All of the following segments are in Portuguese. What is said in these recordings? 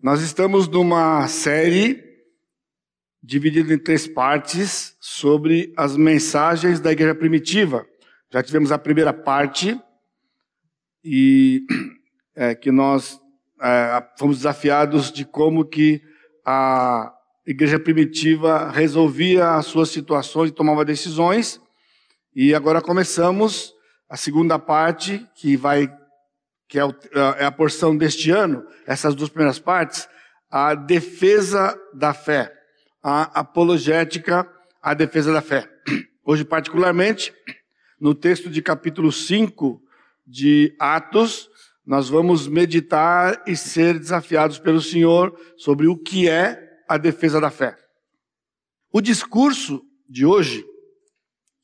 Nós estamos numa série dividida em três partes sobre as mensagens da igreja primitiva. Já tivemos a primeira parte e é, que nós é, fomos desafiados de como que a igreja primitiva resolvia as suas situações e tomava decisões. E agora começamos a segunda parte que vai que é, o, é a porção deste ano, essas duas primeiras partes, a defesa da fé, a apologética à defesa da fé. Hoje, particularmente, no texto de capítulo 5 de Atos, nós vamos meditar e ser desafiados pelo Senhor sobre o que é a defesa da fé. O discurso de hoje,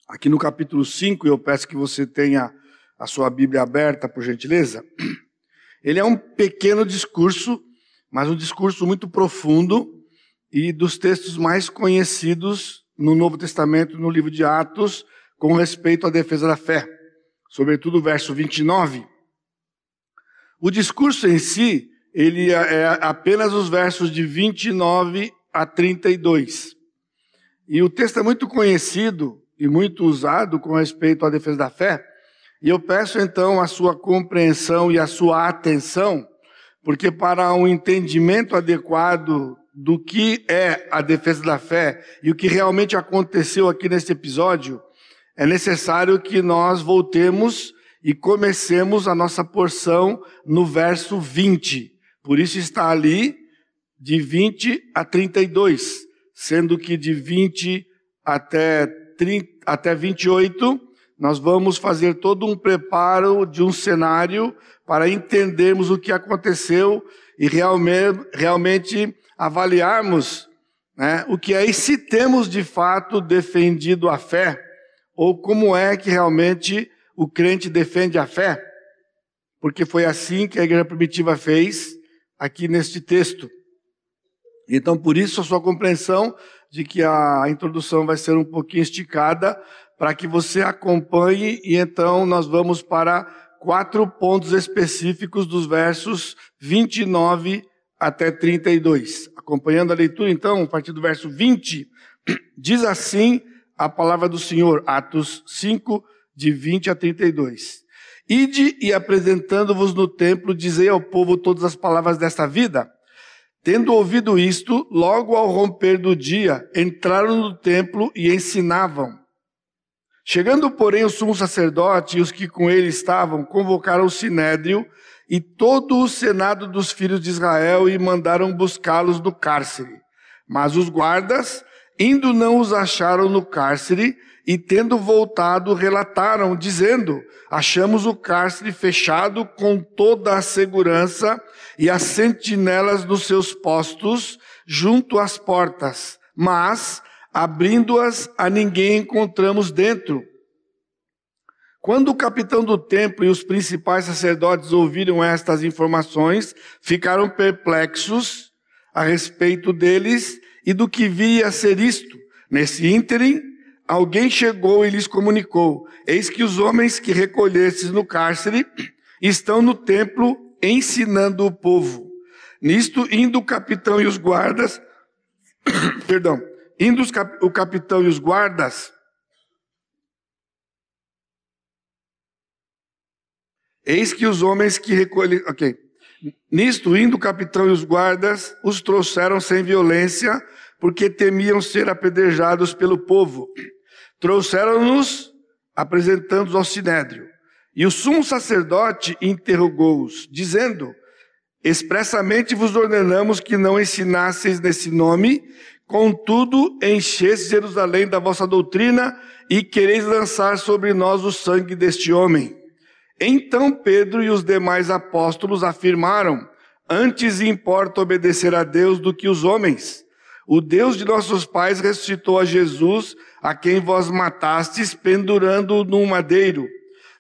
aqui no capítulo 5, eu peço que você tenha a sua Bíblia aberta, por gentileza. Ele é um pequeno discurso, mas um discurso muito profundo e dos textos mais conhecidos no Novo Testamento, no livro de Atos, com respeito à defesa da fé. Sobretudo o verso 29. O discurso em si, ele é, é apenas os versos de 29 a 32. E o texto é muito conhecido e muito usado com respeito à defesa da fé, e eu peço então a sua compreensão e a sua atenção, porque para um entendimento adequado do que é a defesa da fé e o que realmente aconteceu aqui nesse episódio, é necessário que nós voltemos e comecemos a nossa porção no verso 20. Por isso está ali de 20 a 32, sendo que de 20 até, 30, até 28 nós vamos fazer todo um preparo de um cenário para entendermos o que aconteceu e realmente, realmente avaliarmos né, o que é e se temos de fato defendido a fé, ou como é que realmente o crente defende a fé, porque foi assim que a igreja primitiva fez aqui neste texto. Então, por isso, a sua compreensão de que a introdução vai ser um pouquinho esticada, para que você acompanhe, e então nós vamos para quatro pontos específicos dos versos 29 até 32. Acompanhando a leitura, então, a partir do verso 20, diz assim a palavra do Senhor, Atos 5, de 20 a 32. Ide e apresentando-vos no templo, dizei ao povo todas as palavras desta vida. Tendo ouvido isto, logo ao romper do dia, entraram no templo e ensinavam. Chegando, porém, o sumo sacerdote e os que com ele estavam, convocaram o sinédrio e todo o senado dos filhos de Israel e mandaram buscá-los no cárcere. Mas os guardas, indo, não os acharam no cárcere e, tendo voltado, relataram, dizendo: Achamos o cárcere fechado com toda a segurança e as sentinelas nos seus postos junto às portas. Mas Abrindo-as, a ninguém encontramos dentro. Quando o capitão do templo e os principais sacerdotes ouviram estas informações, ficaram perplexos a respeito deles e do que via ser isto. Nesse ínterim, alguém chegou e lhes comunicou: Eis que os homens que recolhestes no cárcere estão no templo ensinando o povo. Nisto, indo o capitão e os guardas, perdão, Indo o capitão e os guardas, eis que os homens que recolhem. Ok. Nisto, indo o capitão e os guardas, os trouxeram sem violência, porque temiam ser apedrejados pelo povo. Trouxeram-nos, apresentando-os ao sinédrio. E o sumo sacerdote interrogou-os, dizendo: Expressamente vos ordenamos que não ensinasseis nesse nome, Contudo, encheste Jerusalém da vossa doutrina e quereis lançar sobre nós o sangue deste homem. Então Pedro e os demais apóstolos afirmaram: Antes importa obedecer a Deus do que os homens. O Deus de nossos pais ressuscitou a Jesus, a quem vós matastes, pendurando-o num madeiro.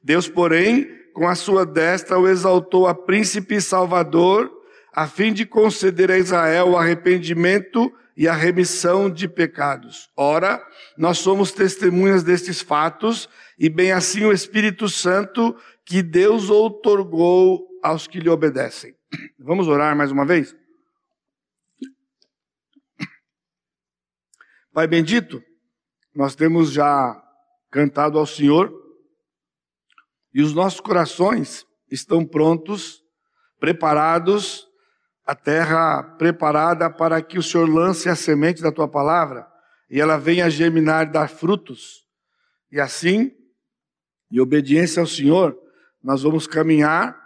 Deus, porém, com a sua destra o exaltou a príncipe e salvador, a fim de conceder a Israel o arrependimento e a remissão de pecados. Ora, nós somos testemunhas destes fatos, e bem assim o Espírito Santo que Deus outorgou aos que lhe obedecem. Vamos orar mais uma vez? Pai bendito, nós temos já cantado ao Senhor e os nossos corações estão prontos, preparados a terra preparada para que o Senhor lance a semente da tua palavra e ela venha germinar e dar frutos. E assim, em obediência ao Senhor, nós vamos caminhar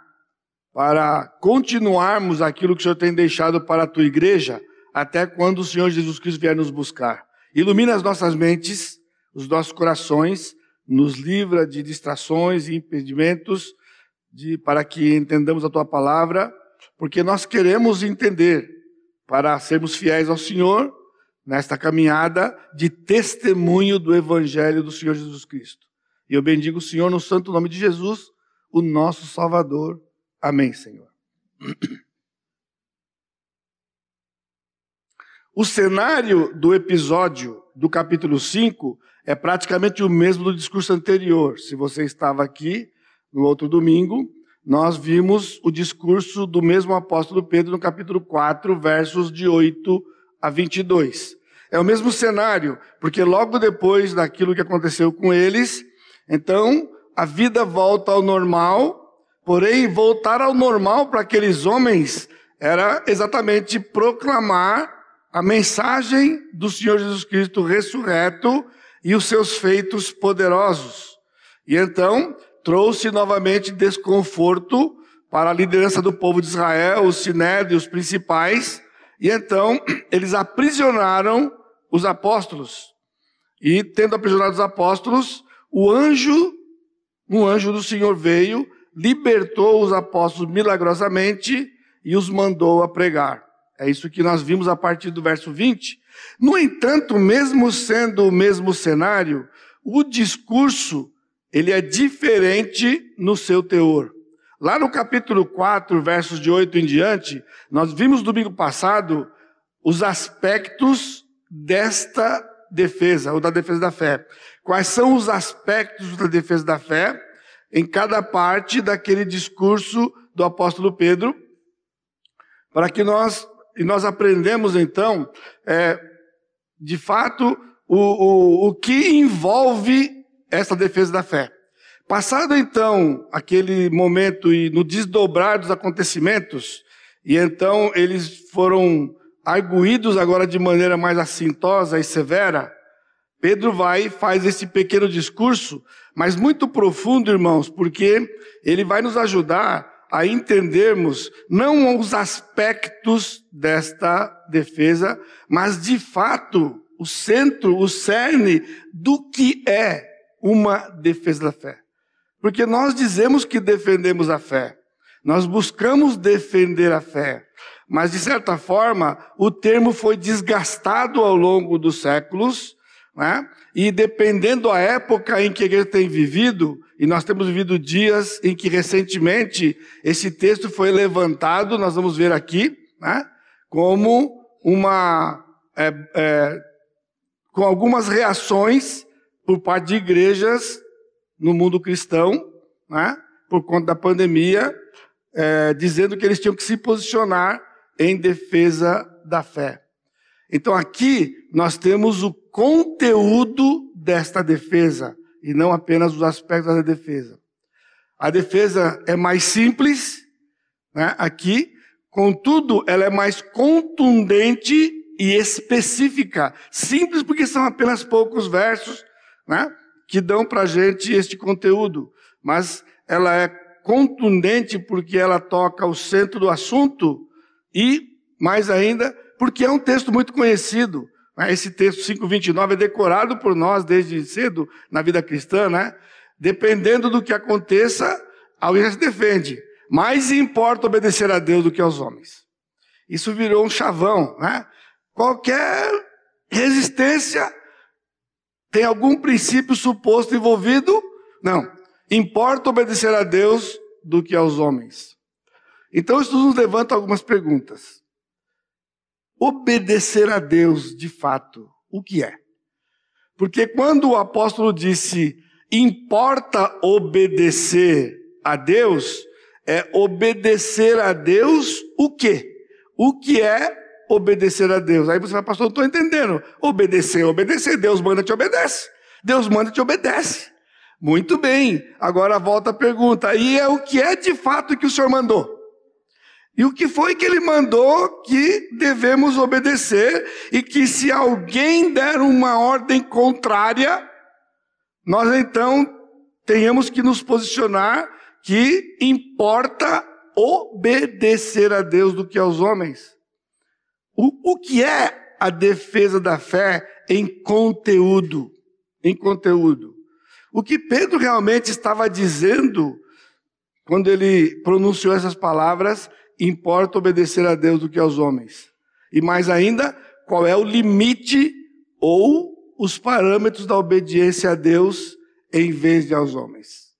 para continuarmos aquilo que o Senhor tem deixado para a tua igreja, até quando o Senhor Jesus Cristo vier nos buscar. Ilumina as nossas mentes, os nossos corações, nos livra de distrações e impedimentos, de, para que entendamos a tua palavra, porque nós queremos entender, para sermos fiéis ao Senhor, nesta caminhada de testemunho do Evangelho do Senhor Jesus Cristo. E eu bendigo o Senhor no santo nome de Jesus, o nosso Salvador. Amém, Senhor. O cenário do episódio do capítulo 5 é praticamente o mesmo do discurso anterior. Se você estava aqui no outro domingo, nós vimos o discurso do mesmo apóstolo Pedro no capítulo 4, versos de 8 a 22. É o mesmo cenário, porque logo depois daquilo que aconteceu com eles, então a vida volta ao normal, porém voltar ao normal para aqueles homens era exatamente proclamar a mensagem do Senhor Jesus Cristo ressurreto e os seus feitos poderosos. E então trouxe novamente desconforto para a liderança do povo de Israel, os sinédrios principais, e então eles aprisionaram os apóstolos. E tendo aprisionado os apóstolos, o anjo, um anjo do Senhor veio, libertou os apóstolos milagrosamente e os mandou a pregar. É isso que nós vimos a partir do verso 20. No entanto, mesmo sendo o mesmo cenário, o discurso ele é diferente no seu teor. Lá no capítulo 4, versos de 8 em diante, nós vimos domingo passado os aspectos desta defesa, ou da defesa da fé. Quais são os aspectos da defesa da fé em cada parte daquele discurso do apóstolo Pedro, para que nós e nós aprendemos então, é, de fato, o, o, o que envolve essa defesa da fé. Passado então aquele momento e no desdobrar dos acontecimentos, e então eles foram arguídos agora de maneira mais assintosa e severa, Pedro vai e faz esse pequeno discurso, mas muito profundo, irmãos, porque ele vai nos ajudar a entendermos não os aspectos desta defesa, mas de fato o centro, o cerne do que é uma defesa da fé. Porque nós dizemos que defendemos a fé, nós buscamos defender a fé, mas de certa forma o termo foi desgastado ao longo dos séculos, né? e dependendo da época em que a igreja tem vivido, e nós temos vivido dias em que recentemente esse texto foi levantado, nós vamos ver aqui, né, como uma. É, é, com algumas reações por parte de igrejas no mundo cristão, né, por conta da pandemia, é, dizendo que eles tinham que se posicionar em defesa da fé. Então aqui nós temos o conteúdo desta defesa e não apenas os aspectos da defesa. A defesa é mais simples, né, aqui, contudo, ela é mais contundente e específica. Simples porque são apenas poucos versos né, que dão para a gente este conteúdo, mas ela é contundente porque ela toca o centro do assunto e, mais ainda, porque é um texto muito conhecido. Esse texto 5,29 é decorado por nós desde cedo na vida cristã, né? Dependendo do que aconteça, alguém se defende. Mais importa obedecer a Deus do que aos homens. Isso virou um chavão, né? Qualquer resistência tem algum princípio suposto envolvido? Não. Importa obedecer a Deus do que aos homens. Então, isso nos levanta algumas perguntas obedecer a Deus de fato, o que é? Porque quando o apóstolo disse, importa obedecer a Deus, é obedecer a Deus o quê? O que é obedecer a Deus? Aí você vai, pastor, não estou entendendo. Obedecer, obedecer. Deus manda, te obedece. Deus manda, te obedece. Muito bem. Agora volta a pergunta. E é o que é de fato que o Senhor mandou? E o que foi que ele mandou que devemos obedecer e que se alguém der uma ordem contrária, nós então tenhamos que nos posicionar que importa obedecer a Deus do que aos homens. O, o que é a defesa da fé em conteúdo? Em conteúdo. O que Pedro realmente estava dizendo quando ele pronunciou essas palavras importa obedecer a Deus do que aos homens. E mais ainda, qual é o limite ou os parâmetros da obediência a Deus em vez de aos homens.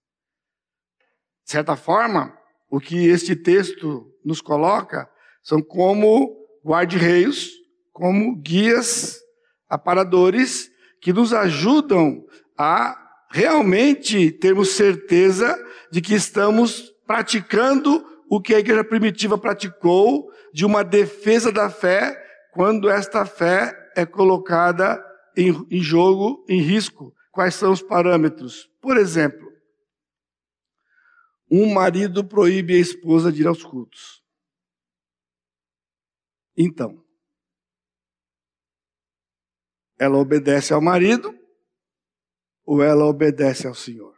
De certa forma, o que este texto nos coloca são como guarda-reios, como guias, aparadores, que nos ajudam a realmente termos certeza de que estamos praticando o que a igreja primitiva praticou de uma defesa da fé, quando esta fé é colocada em, em jogo, em risco. Quais são os parâmetros? Por exemplo, um marido proíbe a esposa de ir aos cultos. Então, ela obedece ao marido ou ela obedece ao Senhor?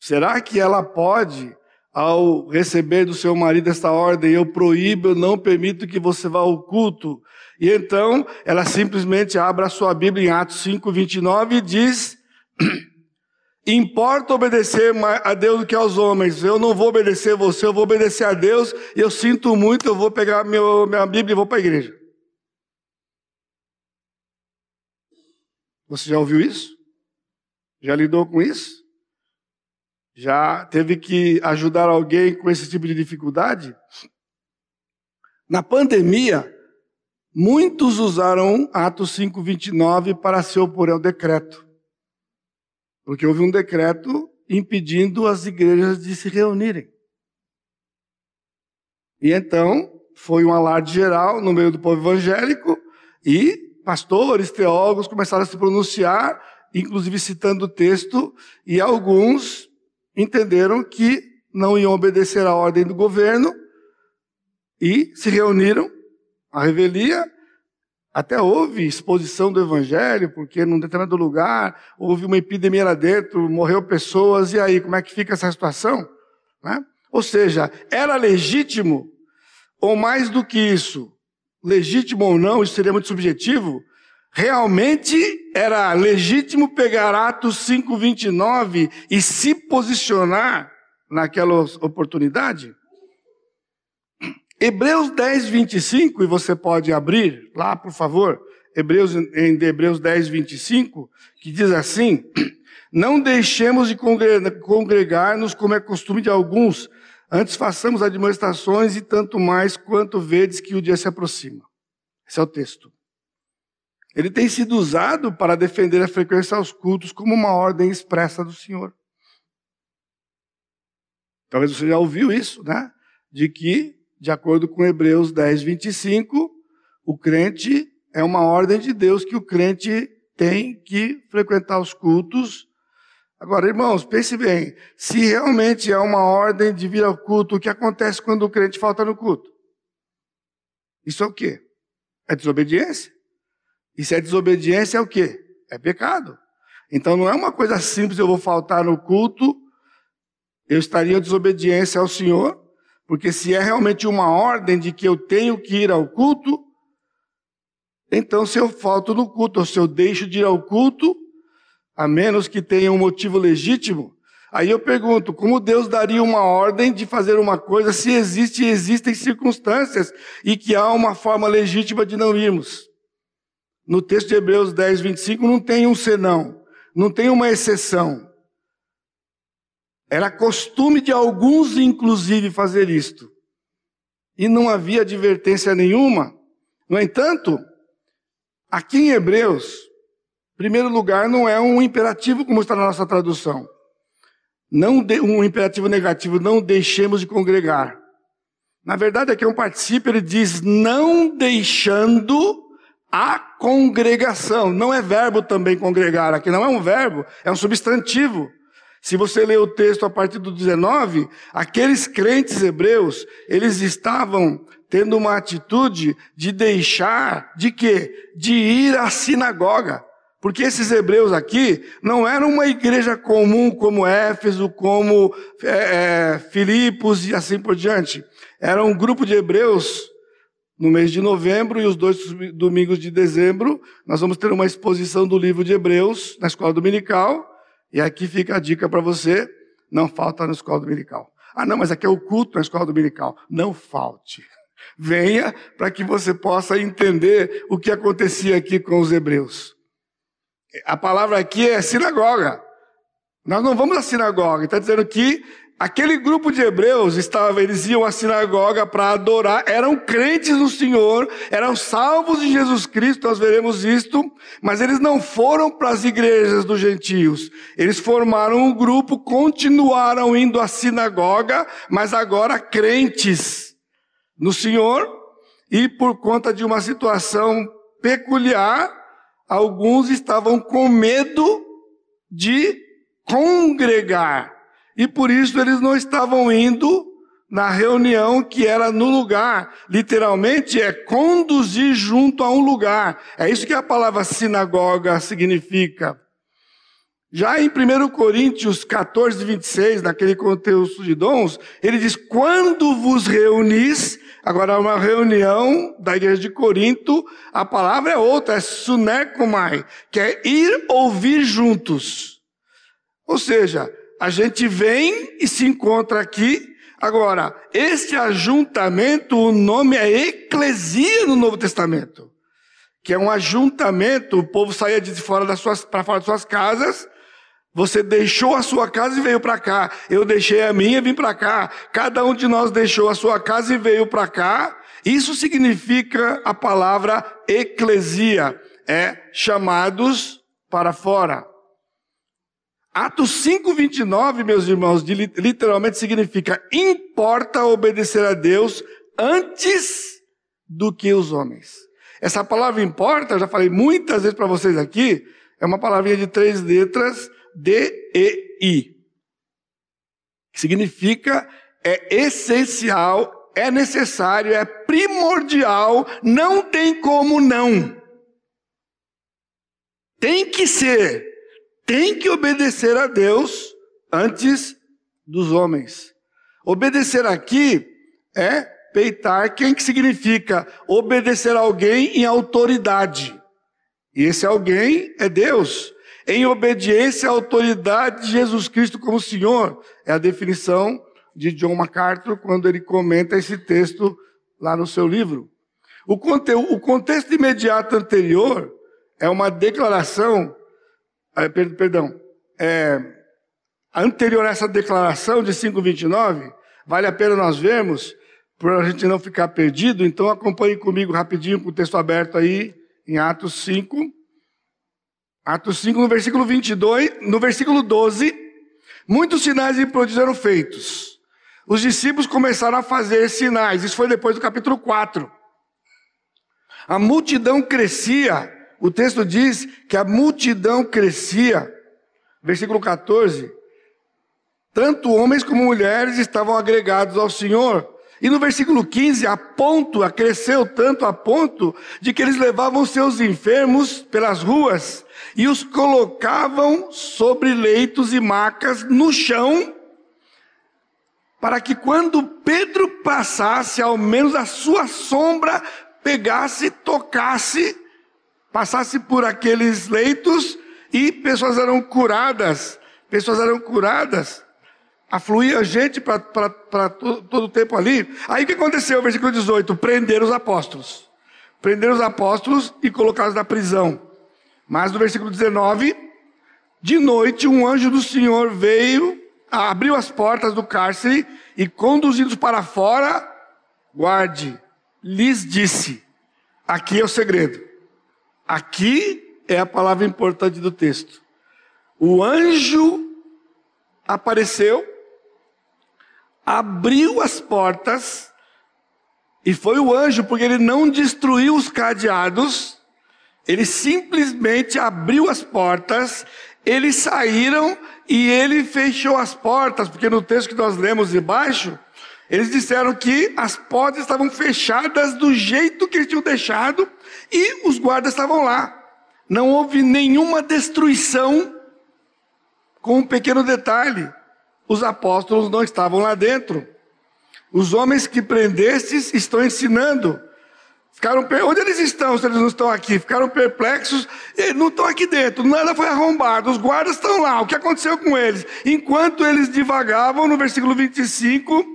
Será que ela pode ao receber do seu marido esta ordem, eu proíbo, eu não permito que você vá ao culto. E então, ela simplesmente abre a sua Bíblia em Atos 5, 29 e diz, importa obedecer a Deus do que aos homens. Eu não vou obedecer você, eu vou obedecer a Deus, e eu sinto muito, eu vou pegar meu, minha Bíblia e vou para a igreja. Você já ouviu isso? Já lidou com isso? Já teve que ajudar alguém com esse tipo de dificuldade? Na pandemia, muitos usaram Atos 5:29 para se opor ao decreto. Porque houve um decreto impedindo as igrejas de se reunirem. E então, foi um alarde geral no meio do povo evangélico e pastores, teólogos começaram a se pronunciar, inclusive citando o texto, e alguns entenderam que não iam obedecer à ordem do governo e se reuniram à revelia. Até houve exposição do evangelho, porque num determinado lugar houve uma epidemia lá dentro, morreu pessoas, e aí, como é que fica essa situação? Né? Ou seja, era legítimo, ou mais do que isso, legítimo ou não, isso seria muito subjetivo, realmente era legítimo pegar Atos 5:29 e se posicionar naquela oportunidade? Hebreus 10, 25, e você pode abrir lá, por favor, Hebreus, em Hebreus 10, 25, que diz assim: Não deixemos de congregar-nos como é costume de alguns, antes façamos admoestações e tanto mais quanto vedes que o dia se aproxima. Esse é o texto. Ele tem sido usado para defender a frequência aos cultos como uma ordem expressa do Senhor. Talvez você já ouviu isso, né? De que, de acordo com Hebreus 10, 25, o crente é uma ordem de Deus que o crente tem que frequentar os cultos. Agora, irmãos, pense bem: se realmente é uma ordem de vir ao culto, o que acontece quando o crente falta no culto? Isso é o quê? É desobediência. E se é desobediência, é o quê? É pecado. Então não é uma coisa simples, eu vou faltar no culto, eu estaria em desobediência ao Senhor, porque se é realmente uma ordem de que eu tenho que ir ao culto, então se eu falto no culto, ou se eu deixo de ir ao culto, a menos que tenha um motivo legítimo, aí eu pergunto, como Deus daria uma ordem de fazer uma coisa se existe existem circunstâncias e que há uma forma legítima de não irmos? No texto de Hebreus 10, 25, não tem um senão, não tem uma exceção. Era costume de alguns, inclusive, fazer isto. E não havia advertência nenhuma. No entanto, aqui em Hebreus, primeiro lugar, não é um imperativo como está na nossa tradução. Não de, um imperativo negativo, não deixemos de congregar. Na verdade, aqui é um particípio, ele diz não deixando a congregação. Não é verbo também congregar, aqui não é um verbo, é um substantivo. Se você ler o texto a partir do 19, aqueles crentes hebreus, eles estavam tendo uma atitude de deixar, de quê? De ir à sinagoga. Porque esses hebreus aqui não eram uma igreja comum como Éfeso, como é, é, Filipos e assim por diante. Era um grupo de hebreus no mês de novembro e os dois domingos de dezembro. Nós vamos ter uma exposição do livro de Hebreus na escola dominical. E aqui fica a dica para você: não falta na escola dominical. Ah, não, mas aqui é o culto na escola dominical. Não falte. Venha para que você possa entender o que acontecia aqui com os hebreus. A palavra aqui é sinagoga. Nós não vamos à sinagoga. Está dizendo que aquele grupo de hebreus estava, eles iam à sinagoga para adorar, eram crentes no Senhor, eram salvos em Jesus Cristo, nós veremos isto, mas eles não foram para as igrejas dos gentios. Eles formaram um grupo, continuaram indo à sinagoga, mas agora crentes no Senhor, e por conta de uma situação peculiar, alguns estavam com medo de congregar. E por isso eles não estavam indo na reunião que era no lugar. Literalmente é conduzir junto a um lugar. É isso que a palavra sinagoga significa. Já em 1 Coríntios 14, 26, naquele contexto de dons, ele diz: Quando vos reunis, agora é uma reunião da igreja de Corinto, a palavra é outra, é sunekomai, que é ir ouvir juntos. Ou seja, a gente vem e se encontra aqui. Agora, este ajuntamento, o nome é eclesia no Novo Testamento, que é um ajuntamento, o povo saía de fora das suas, para fora das suas casas, você deixou a sua casa e veio para cá. Eu deixei a minha e vim para cá. Cada um de nós deixou a sua casa e veio para cá. Isso significa a palavra eclesia, é chamados para fora. Atos 5:29, meus irmãos, literalmente significa importa obedecer a Deus antes do que os homens. Essa palavra importa, eu já falei muitas vezes para vocês aqui, é uma palavrinha de três letras D-E-I. Significa é essencial, é necessário, é primordial, não tem como não. Tem que ser, tem que obedecer a Deus antes dos homens. Obedecer aqui é peitar, quem que significa obedecer a alguém em autoridade. E esse alguém é Deus em obediência à autoridade de Jesus Cristo como Senhor. É a definição de John MacArthur quando ele comenta esse texto lá no seu livro. O, conteúdo, o contexto imediato anterior é uma declaração, perdão, é, anterior a essa declaração de 529, vale a pena nós vermos, para a gente não ficar perdido, então acompanhe comigo rapidinho com o texto aberto aí, em Atos 5, Atos 5, no versículo 22, no versículo 12, muitos sinais e prodígios eram feitos. Os discípulos começaram a fazer sinais. Isso foi depois do capítulo 4. A multidão crescia. O texto diz que a multidão crescia. Versículo 14. Tanto homens como mulheres estavam agregados ao Senhor. E no versículo 15, a ponto, cresceu tanto a ponto de que eles levavam seus enfermos pelas ruas e os colocavam sobre leitos e macas no chão, para que quando Pedro passasse, ao menos a sua sombra pegasse, tocasse, passasse por aqueles leitos e pessoas eram curadas, pessoas eram curadas. Afluía gente para todo o tempo ali. Aí o que aconteceu? Versículo 18: prenderam os apóstolos. Prenderam os apóstolos e colocaram na prisão. Mas no versículo 19, de noite um anjo do Senhor veio, abriu as portas do cárcere e conduzindo para fora, guarde, lhes disse: aqui é o segredo. Aqui é a palavra importante do texto. O anjo apareceu, abriu as portas E foi o anjo, porque ele não destruiu os cadeados, ele simplesmente abriu as portas, eles saíram e ele fechou as portas, porque no texto que nós lemos de baixo, eles disseram que as portas estavam fechadas do jeito que eles tinham deixado e os guardas estavam lá. Não houve nenhuma destruição, com um pequeno detalhe: os apóstolos não estavam lá dentro. Os homens que prendestes estão ensinando. Ficaram, onde eles estão se eles não estão aqui? Ficaram perplexos, eles não estão aqui dentro, nada foi arrombado, os guardas estão lá, o que aconteceu com eles? Enquanto eles divagavam, no versículo 25,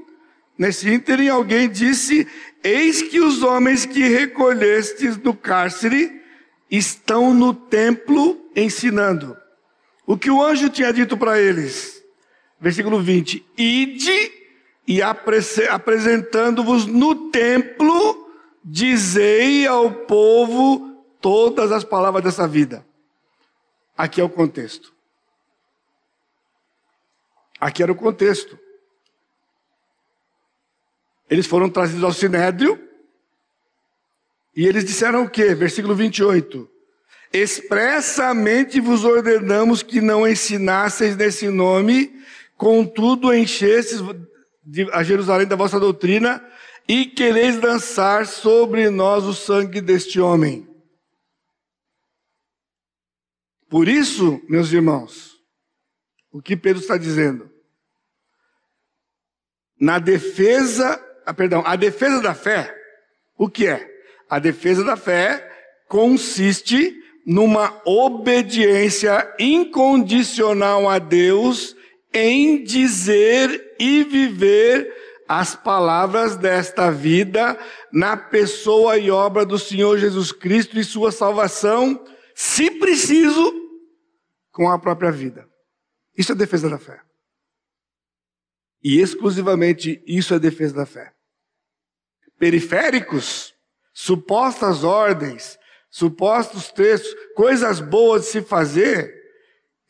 nesse ínterim, alguém disse: Eis que os homens que recolhestes do cárcere estão no templo ensinando. O que o anjo tinha dito para eles? Versículo 20: Ide e apresentando-vos no templo, dizei ao povo todas as palavras dessa vida. Aqui é o contexto. Aqui era o contexto. Eles foram trazidos ao sinédrio e eles disseram o quê? Versículo 28. Expressamente vos ordenamos que não ensinasseis nesse nome, contudo enchestes a Jerusalém da vossa doutrina e quereis lançar sobre nós o sangue deste homem. Por isso, meus irmãos, o que Pedro está dizendo? Na defesa, ah, perdão, a defesa da fé, o que é? A defesa da fé consiste numa obediência incondicional a Deus em dizer e viver as palavras desta vida na pessoa e obra do Senhor Jesus Cristo e sua salvação, se preciso, com a própria vida. Isso é defesa da fé. E exclusivamente isso é defesa da fé. Periféricos, supostas ordens, supostos textos, coisas boas de se fazer,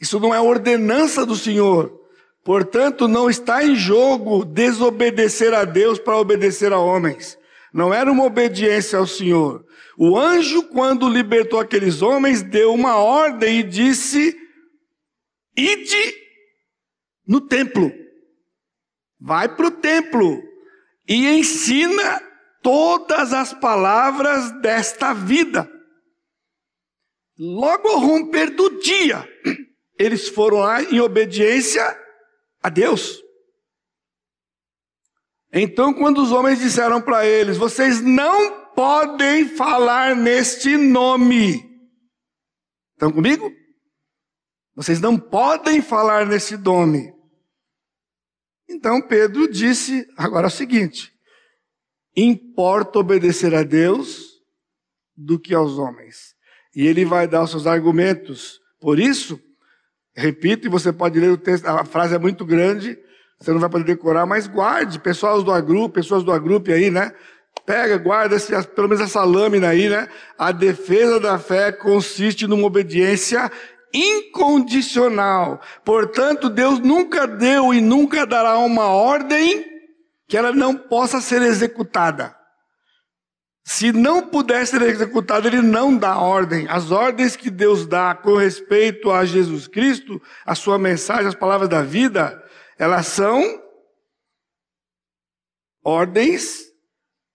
isso não é ordenança do Senhor. Portanto, não está em jogo desobedecer a Deus para obedecer a homens. Não era uma obediência ao Senhor. O anjo, quando libertou aqueles homens, deu uma ordem e disse: Ide no templo. Vai para o templo e ensina todas as palavras desta vida. Logo ao romper do dia, eles foram lá em obediência a Deus. Então, quando os homens disseram para eles: Vocês não podem falar neste nome. Estão comigo? Vocês não podem falar nesse nome. Então Pedro disse agora o seguinte: importa obedecer a Deus do que aos homens. E ele vai dar os seus argumentos. Por isso, Repito, e você pode ler o texto, a frase é muito grande, você não vai poder decorar, mas guarde, pessoas do agrupe, pessoas do agrupe aí, né? Pega, guarda pelo menos essa lâmina aí, né? A defesa da fé consiste numa obediência incondicional. Portanto, Deus nunca deu e nunca dará uma ordem que ela não possa ser executada. Se não puder ser executado, ele não dá ordem. As ordens que Deus dá com respeito a Jesus Cristo, a sua mensagem, as palavras da vida, elas são ordens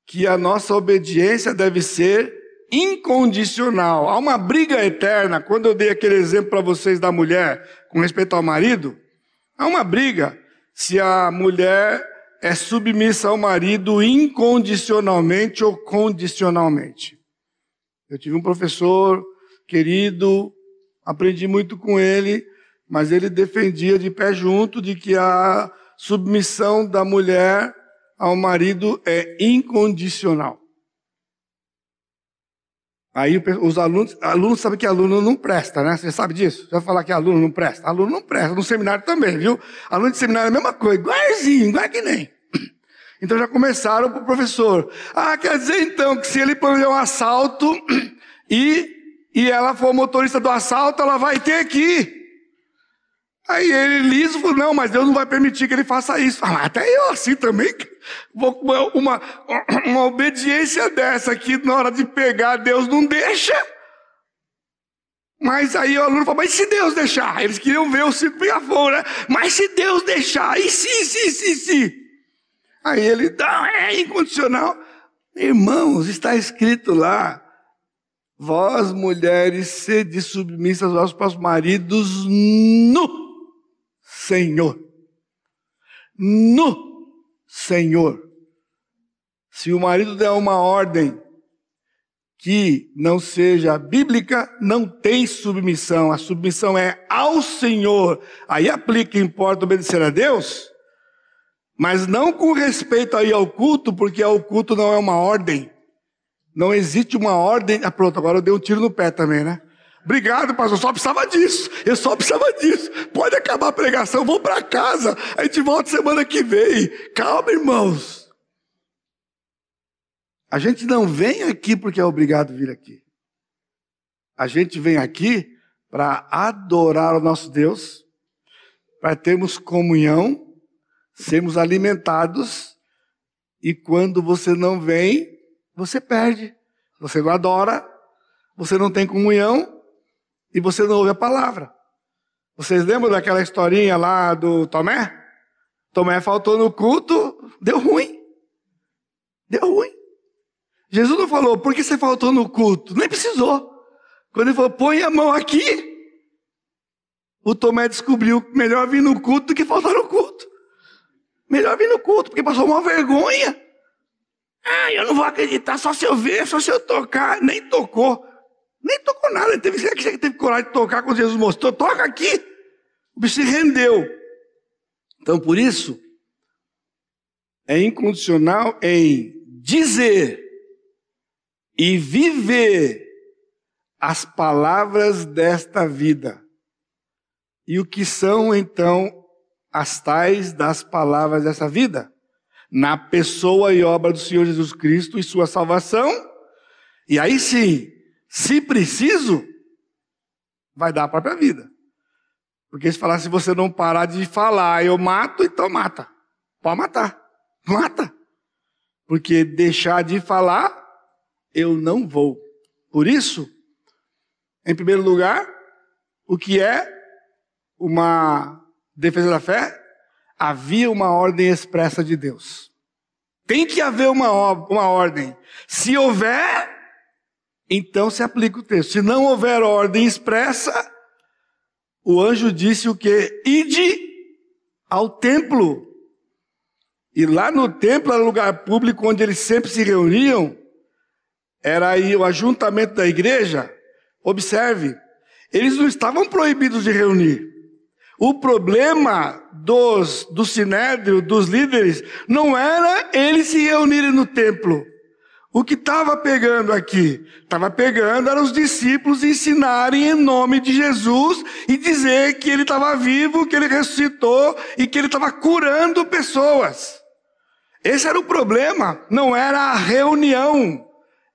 que a nossa obediência deve ser incondicional. Há uma briga eterna. Quando eu dei aquele exemplo para vocês da mulher com respeito ao marido, há uma briga. Se a mulher é submissa ao marido incondicionalmente ou condicionalmente. Eu tive um professor querido, aprendi muito com ele, mas ele defendia de pé junto de que a submissão da mulher ao marido é incondicional. Aí os alunos, alunos sabem que aluno não presta, né? Você sabe disso? Você vai falar que aluno não presta? Aluno não presta, no seminário também, viu? Aluno de seminário é a mesma coisa, igualzinho, igual que nem. Então já começaram para o professor. Ah, quer dizer então que se ele planejar um assalto e, e ela for motorista do assalto, ela vai ter que ir. Aí ele liso falou, não, mas Deus não vai permitir que ele faça isso. Ah, até eu assim também. Uma, uma obediência dessa aqui, na hora de pegar, Deus não deixa. Mas aí o aluno falou, mas se Deus deixar? Eles queriam ver o circo pegar fogo, né? Mas se Deus deixar? E se, se, se, se? Aí ele, não, é incondicional. Irmãos, está escrito lá, vós mulheres sede submissas aos vossos maridos no Senhor. No Senhor. Se o marido der uma ordem que não seja bíblica, não tem submissão. A submissão é ao Senhor. Aí aplica, importa obedecer a Deus, mas não com respeito aí ao culto, porque o culto não é uma ordem. Não existe uma ordem. Ah, pronto, agora eu dei um tiro no pé também, né? Obrigado, pastor. Eu só precisava disso. Eu só precisava disso. Pode acabar a pregação, vou para casa. A gente volta semana que vem. Calma, irmãos. A gente não vem aqui porque é obrigado vir aqui. A gente vem aqui para adorar o nosso Deus, para termos comunhão, sermos alimentados, e quando você não vem, você perde. Você não adora, você não tem comunhão e você não ouve a palavra. Vocês lembram daquela historinha lá do Tomé? Tomé faltou no culto, deu ruim. Deu ruim. Jesus não falou, por que você faltou no culto? Nem precisou. Quando ele falou, põe a mão aqui, o Tomé descobriu melhor vir no culto do que faltar no culto. Melhor vir no culto, porque passou uma vergonha. Ah, eu não vou acreditar, só se eu ver, só se eu tocar. Nem tocou. Nem tocou nada. Teve, que teve coragem de tocar quando Jesus mostrou, toca aqui. O bicho se rendeu. Então, por isso, é incondicional em dizer e viver as palavras desta vida. E o que são então as tais das palavras dessa vida? Na pessoa e obra do Senhor Jesus Cristo e sua salvação. E aí sim, se preciso, vai dar a própria vida. Porque se falar, se você não parar de falar, eu mato, então mata. Pode matar. Mata. Porque deixar de falar eu não vou. Por isso, em primeiro lugar, o que é uma defesa da fé? Havia uma ordem expressa de Deus. Tem que haver uma, uma ordem. Se houver, então se aplica o texto. Se não houver ordem expressa, o anjo disse o que? Ide ao templo. E lá no templo era lugar público onde eles sempre se reuniam era aí o ajuntamento da igreja, observe, eles não estavam proibidos de reunir. O problema dos, do sinédrio, dos líderes, não era eles se reunirem no templo. O que estava pegando aqui? Estava pegando eram os discípulos ensinarem em nome de Jesus e dizer que ele estava vivo, que ele ressuscitou e que ele estava curando pessoas. Esse era o problema, não era a reunião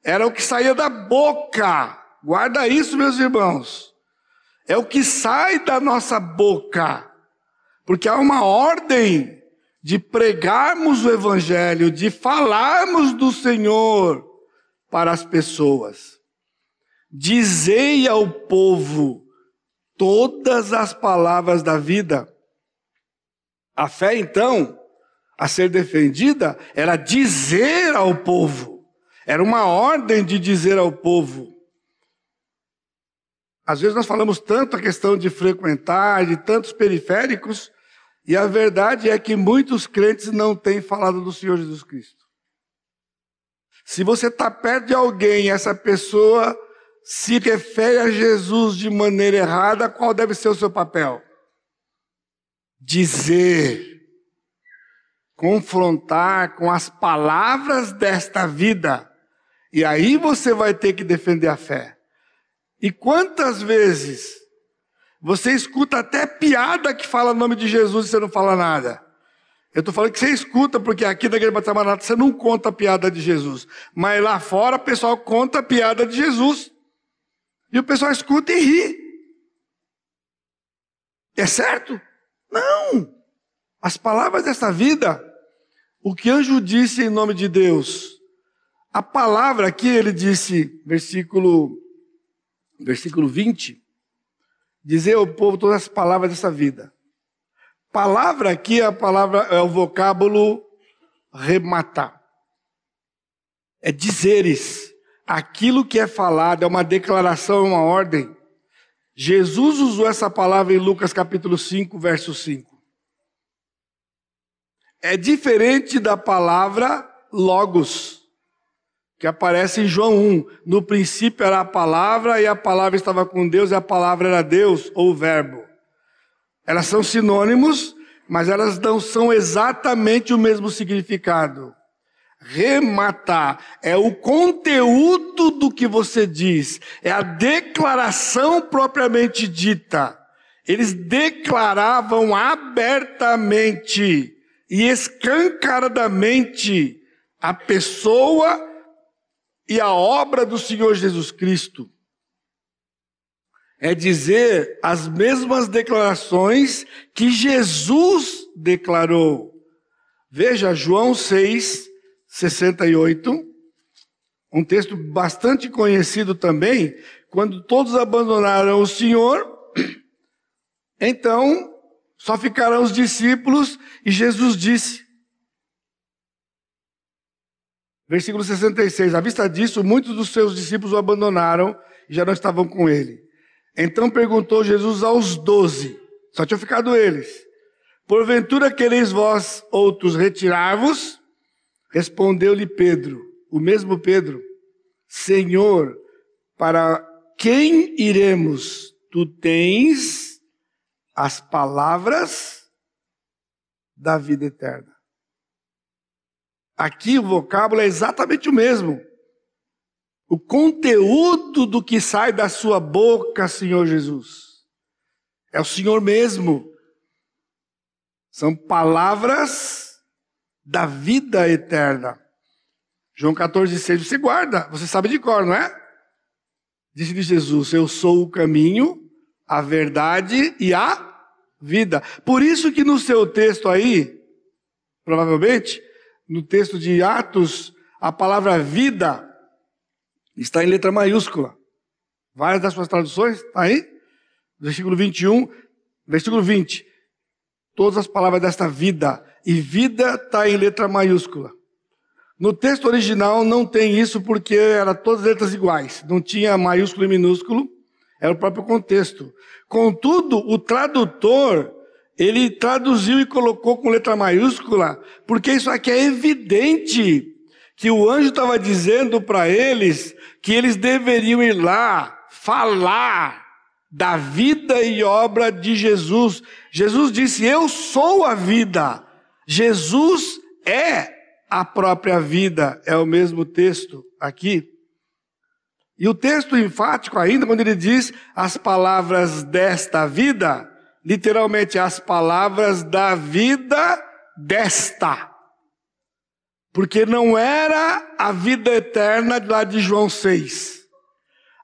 era o que saía da boca. Guarda isso, meus irmãos. É o que sai da nossa boca. Porque há uma ordem de pregarmos o Evangelho, de falarmos do Senhor para as pessoas. Dizei ao povo todas as palavras da vida. A fé, então, a ser defendida, era dizer ao povo. Era uma ordem de dizer ao povo. Às vezes nós falamos tanto a questão de frequentar, de tantos periféricos, e a verdade é que muitos crentes não têm falado do Senhor Jesus Cristo. Se você está perto de alguém essa pessoa se refere a Jesus de maneira errada, qual deve ser o seu papel? Dizer, confrontar com as palavras desta vida e aí você vai ter que defender a fé. E quantas vezes você escuta até piada que fala o nome de Jesus e você não fala nada? Eu estou falando que você escuta, porque aqui na Igreja Batista Maranata você não conta a piada de Jesus. Mas lá fora o pessoal conta a piada de Jesus. E o pessoal escuta e ri. É certo? Não! As palavras dessa vida o que anjo disse em nome de Deus? A palavra aqui ele disse, versículo, versículo 20, dizer ao povo todas as palavras dessa vida. Palavra aqui é a palavra, é o vocábulo rematar. É dizeres. Aquilo que é falado é uma declaração, é uma ordem. Jesus usou essa palavra em Lucas capítulo 5, verso 5. É diferente da palavra logos, que aparece em João 1. No princípio era a palavra e a palavra estava com Deus e a palavra era Deus ou o verbo. Elas são sinônimos, mas elas não são exatamente o mesmo significado. Rematar é o conteúdo do que você diz, é a declaração propriamente dita. Eles declaravam abertamente e escancaradamente a pessoa e a obra do Senhor Jesus Cristo. É dizer as mesmas declarações que Jesus declarou. Veja João 6, 68, um texto bastante conhecido também, quando todos abandonaram o Senhor, então só ficarão os discípulos e Jesus disse, versículo 66, à vista disso, muitos dos seus discípulos o abandonaram e já não estavam com ele. Então perguntou Jesus aos doze, só tinham ficado eles, porventura quereis vós outros retirar-vos? Respondeu-lhe Pedro, o mesmo Pedro, Senhor, para quem iremos? Tu tens as palavras da vida eterna. Aqui o vocábulo é exatamente o mesmo. O conteúdo do que sai da sua boca, Senhor Jesus, é o Senhor mesmo. São palavras da vida eterna. João 14, 6, você guarda, você sabe de cor, não é? Disse-lhe Jesus: Eu sou o caminho, a verdade e a vida. Por isso que no seu texto aí, provavelmente, no texto de Atos, a palavra vida está em letra maiúscula. Várias das suas traduções, está aí? Versículo 21, versículo 20. Todas as palavras desta vida e vida está em letra maiúscula. No texto original não tem isso porque eram todas letras iguais, não tinha maiúsculo e minúsculo, era o próprio contexto. Contudo, o tradutor, ele traduziu e colocou com letra maiúscula, porque isso aqui é evidente que o anjo estava dizendo para eles que eles deveriam ir lá falar da vida e obra de Jesus. Jesus disse: Eu sou a vida. Jesus é a própria vida, é o mesmo texto aqui. E o texto enfático ainda, quando ele diz as palavras desta vida, literalmente as palavras da vida desta. Porque não era a vida eterna lá de João 6.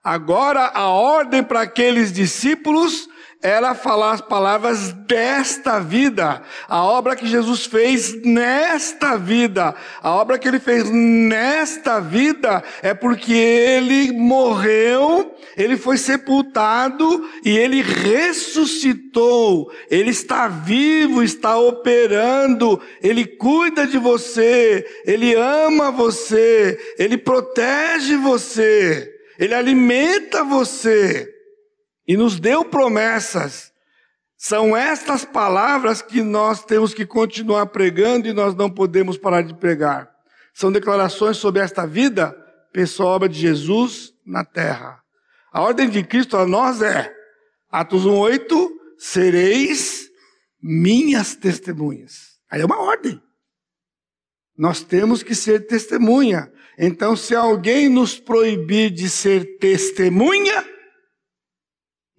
Agora a ordem para aqueles discípulos era falar as palavras desta vida, a obra que Jesus fez nesta vida. A obra que ele fez nesta vida é porque ele morreu, ele foi sepultado e ele ressuscitou. Ele está vivo, está operando, ele cuida de você, ele ama você, ele protege você, ele alimenta você e nos deu promessas. São estas palavras que nós temos que continuar pregando e nós não podemos parar de pregar. São declarações sobre esta vida, pessoa obra de Jesus na terra. A ordem de Cristo a nós é, Atos 1,8, sereis minhas testemunhas. Aí é uma ordem. Nós temos que ser testemunha. Então, se alguém nos proibir de ser testemunha,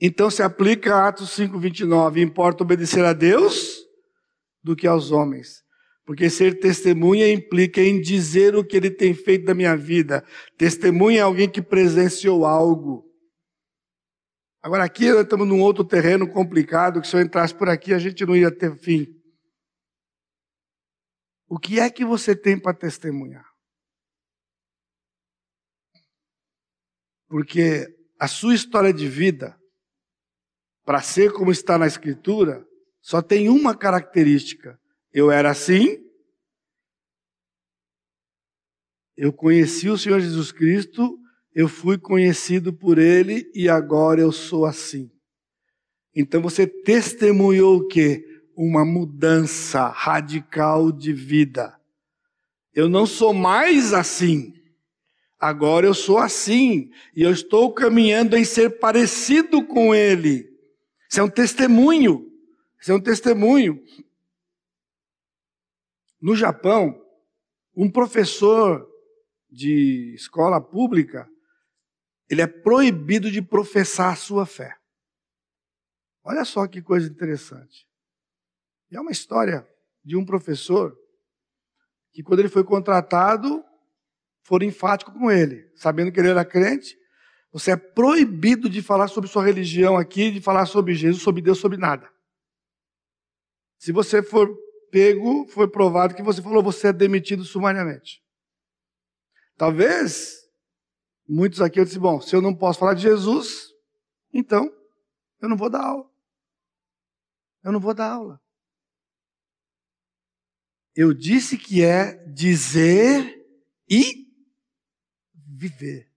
então se aplica Atos 5, 29. Importa obedecer a Deus do que aos homens. Porque ser testemunha implica em dizer o que ele tem feito da minha vida. Testemunha é alguém que presenciou algo. Agora aqui nós estamos num outro terreno complicado, que se eu entrasse por aqui a gente não ia ter fim. O que é que você tem para testemunhar? Porque a sua história de vida, para ser como está na Escritura, só tem uma característica. Eu era assim, eu conheci o Senhor Jesus Cristo, eu fui conhecido por Ele e agora eu sou assim. Então você testemunhou o quê? Uma mudança radical de vida. Eu não sou mais assim. Agora eu sou assim. E eu estou caminhando em ser parecido com Ele. Isso é um testemunho. Isso é um testemunho. No Japão, um professor de escola pública, ele é proibido de professar a sua fé. Olha só que coisa interessante. é uma história de um professor que, quando ele foi contratado, foram enfáticos com ele, sabendo que ele era crente. Você é proibido de falar sobre sua religião aqui, de falar sobre Jesus, sobre Deus, sobre nada. Se você for pego, foi provado que você falou, você é demitido sumariamente. Talvez muitos aqui eu disse, bom, se eu não posso falar de Jesus, então eu não vou dar aula. Eu não vou dar aula. Eu disse que é dizer e viver.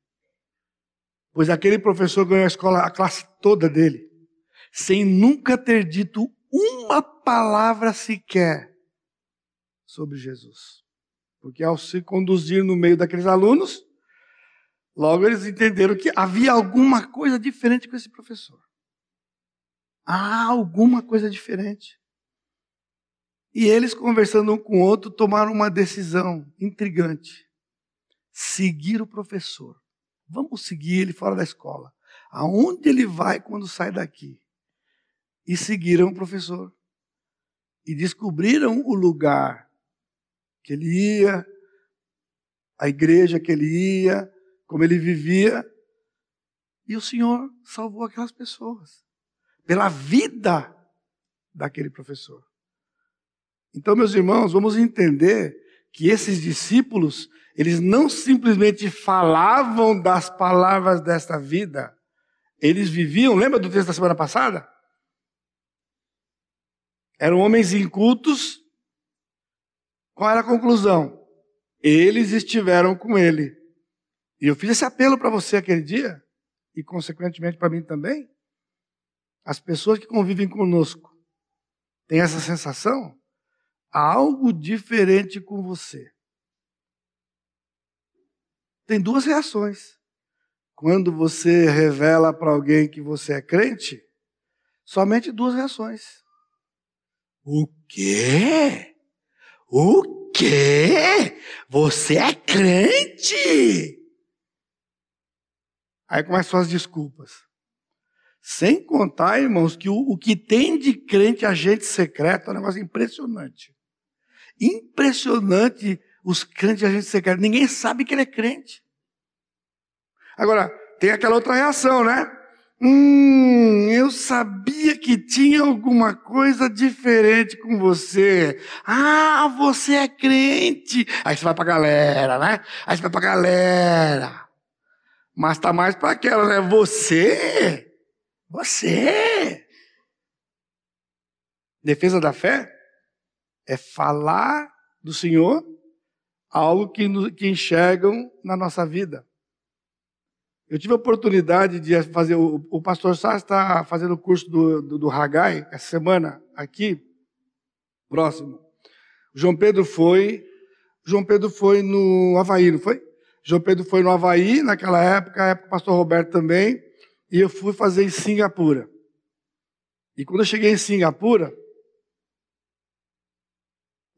Pois aquele professor ganhou a escola, a classe toda dele, sem nunca ter dito uma palavra sequer sobre Jesus. Porque ao se conduzir no meio daqueles alunos, logo eles entenderam que havia alguma coisa diferente com esse professor. Há alguma coisa diferente. E eles, conversando um com o outro, tomaram uma decisão intrigante seguir o professor. Vamos seguir ele fora da escola. Aonde ele vai quando sai daqui? E seguiram o professor. E descobriram o lugar que ele ia, a igreja que ele ia, como ele vivia. E o Senhor salvou aquelas pessoas pela vida daquele professor. Então, meus irmãos, vamos entender que esses discípulos, eles não simplesmente falavam das palavras desta vida, eles viviam, lembra do texto da semana passada? Eram homens incultos. Qual era a conclusão? Eles estiveram com ele. E eu fiz esse apelo para você aquele dia, e consequentemente para mim também. As pessoas que convivem conosco têm essa sensação? Há algo diferente com você tem duas reações. Quando você revela para alguém que você é crente, somente duas reações. O quê? O quê? Você é crente? Aí começam as desculpas. Sem contar, irmãos, que o, o que tem de crente agente secreto é um negócio impressionante. Impressionante os crentes a gente secreto. Ninguém sabe que ele é crente. Agora, tem aquela outra reação, né? Hum, eu sabia que tinha alguma coisa diferente com você. Ah, você é crente. Aí você vai pra galera, né? Aí você vai pra galera. Mas tá mais para aquela, né? Você. Você. Defesa da fé é falar do Senhor algo que, que enxergam na nossa vida. Eu tive a oportunidade de fazer, o, o pastor Sá está fazendo o curso do, do, do Hagai, essa semana, aqui, próximo. João Pedro foi, João Pedro foi no Havaí, não foi? João Pedro foi no Havaí, naquela época, a época o pastor Roberto também, e eu fui fazer em Singapura. E quando eu cheguei em Singapura,